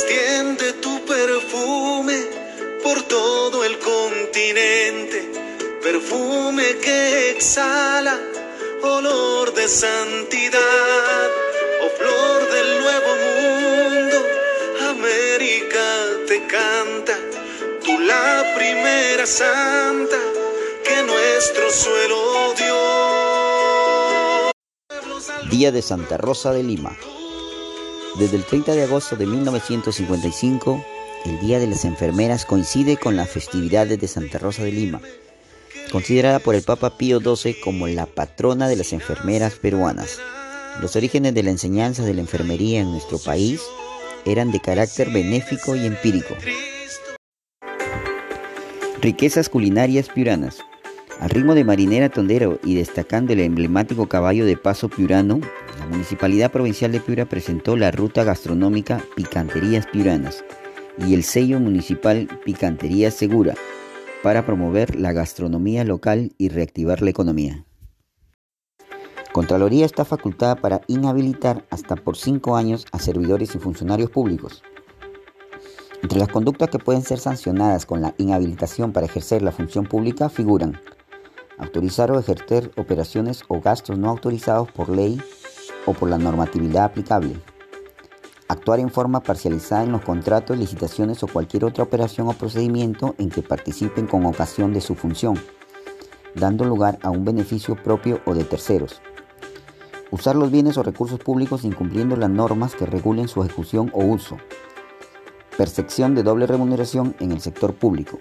Extiende tu perfume por todo el continente, perfume que exhala olor de santidad, oh flor del nuevo mundo, América te canta, tú la primera santa que nuestro suelo dio. Día de Santa Rosa de Lima. Desde el 30 de agosto de 1955, el Día de las Enfermeras coincide con las festividades de Santa Rosa de Lima, considerada por el Papa Pío XII como la patrona de las enfermeras peruanas. Los orígenes de la enseñanza de la enfermería en nuestro país eran de carácter benéfico y empírico. Riquezas culinarias piuranas. Al ritmo de marinera tondero y destacando el emblemático caballo de paso piurano, la Municipalidad Provincial de Piura presentó la ruta gastronómica Picanterías Piuranas y el sello municipal Picantería Segura para promover la gastronomía local y reactivar la economía. Contraloría está facultada para inhabilitar hasta por cinco años a servidores y funcionarios públicos. Entre las conductas que pueden ser sancionadas con la inhabilitación para ejercer la función pública figuran autorizar o ejercer operaciones o gastos no autorizados por ley o por la normatividad aplicable. Actuar en forma parcializada en los contratos, licitaciones o cualquier otra operación o procedimiento en que participen con ocasión de su función, dando lugar a un beneficio propio o de terceros. Usar los bienes o recursos públicos incumpliendo las normas que regulen su ejecución o uso. Percepción de doble remuneración en el sector público.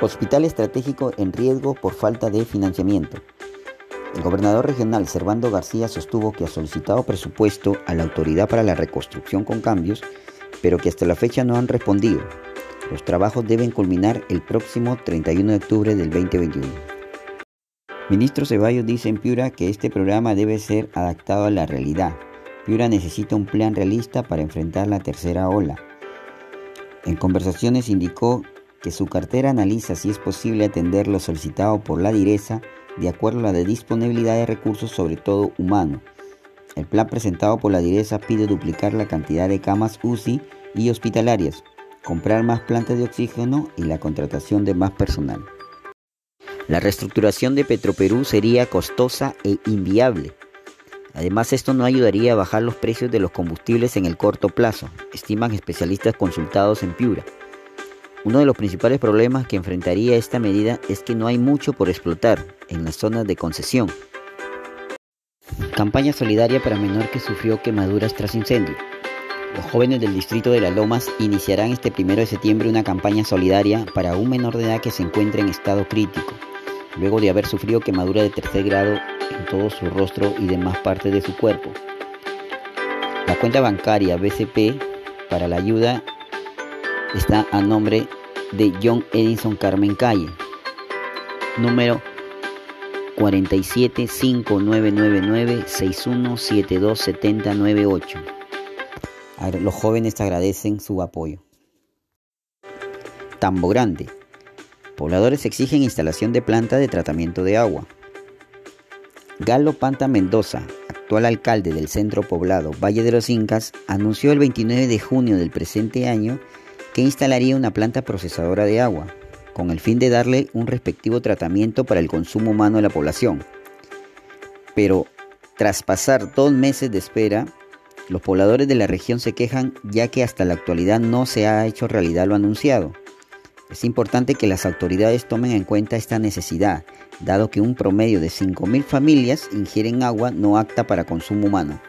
Hospital estratégico en riesgo por falta de financiamiento. El gobernador regional Servando García sostuvo que ha solicitado presupuesto a la Autoridad para la Reconstrucción con Cambios, pero que hasta la fecha no han respondido. Los trabajos deben culminar el próximo 31 de octubre del 2021. Ministro Ceballos dice en Piura que este programa debe ser adaptado a la realidad. Piura necesita un plan realista para enfrentar la tercera ola. En conversaciones indicó que su cartera analiza si es posible atender lo solicitado por la direza de acuerdo a la disponibilidad de recursos, sobre todo humano. El plan presentado por la direza pide duplicar la cantidad de camas UCI y hospitalarias, comprar más plantas de oxígeno y la contratación de más personal. La reestructuración de Petroperú sería costosa e inviable. Además, esto no ayudaría a bajar los precios de los combustibles en el corto plazo, estiman especialistas consultados en Piura. Uno de los principales problemas que enfrentaría esta medida es que no hay mucho por explotar en las zonas de concesión. Campaña solidaria para menor que sufrió quemaduras tras incendio. Los jóvenes del distrito de Las Lomas iniciarán este primero de septiembre una campaña solidaria para un menor de edad que se encuentra en estado crítico, luego de haber sufrido quemadura de tercer grado en todo su rostro y demás partes de su cuerpo. La cuenta bancaria BCP para la ayuda está a nombre de John Edison Carmen Calle, número 47599961727098. Los jóvenes agradecen su apoyo. Tambo Grande. Pobladores exigen instalación de planta de tratamiento de agua. Galo Panta Mendoza, actual alcalde del centro poblado Valle de los Incas, anunció el 29 de junio del presente año que instalaría una planta procesadora de agua, con el fin de darle un respectivo tratamiento para el consumo humano de la población. Pero tras pasar dos meses de espera, los pobladores de la región se quejan ya que hasta la actualidad no se ha hecho realidad lo anunciado. Es importante que las autoridades tomen en cuenta esta necesidad, dado que un promedio de 5.000 familias ingieren agua no apta para consumo humano.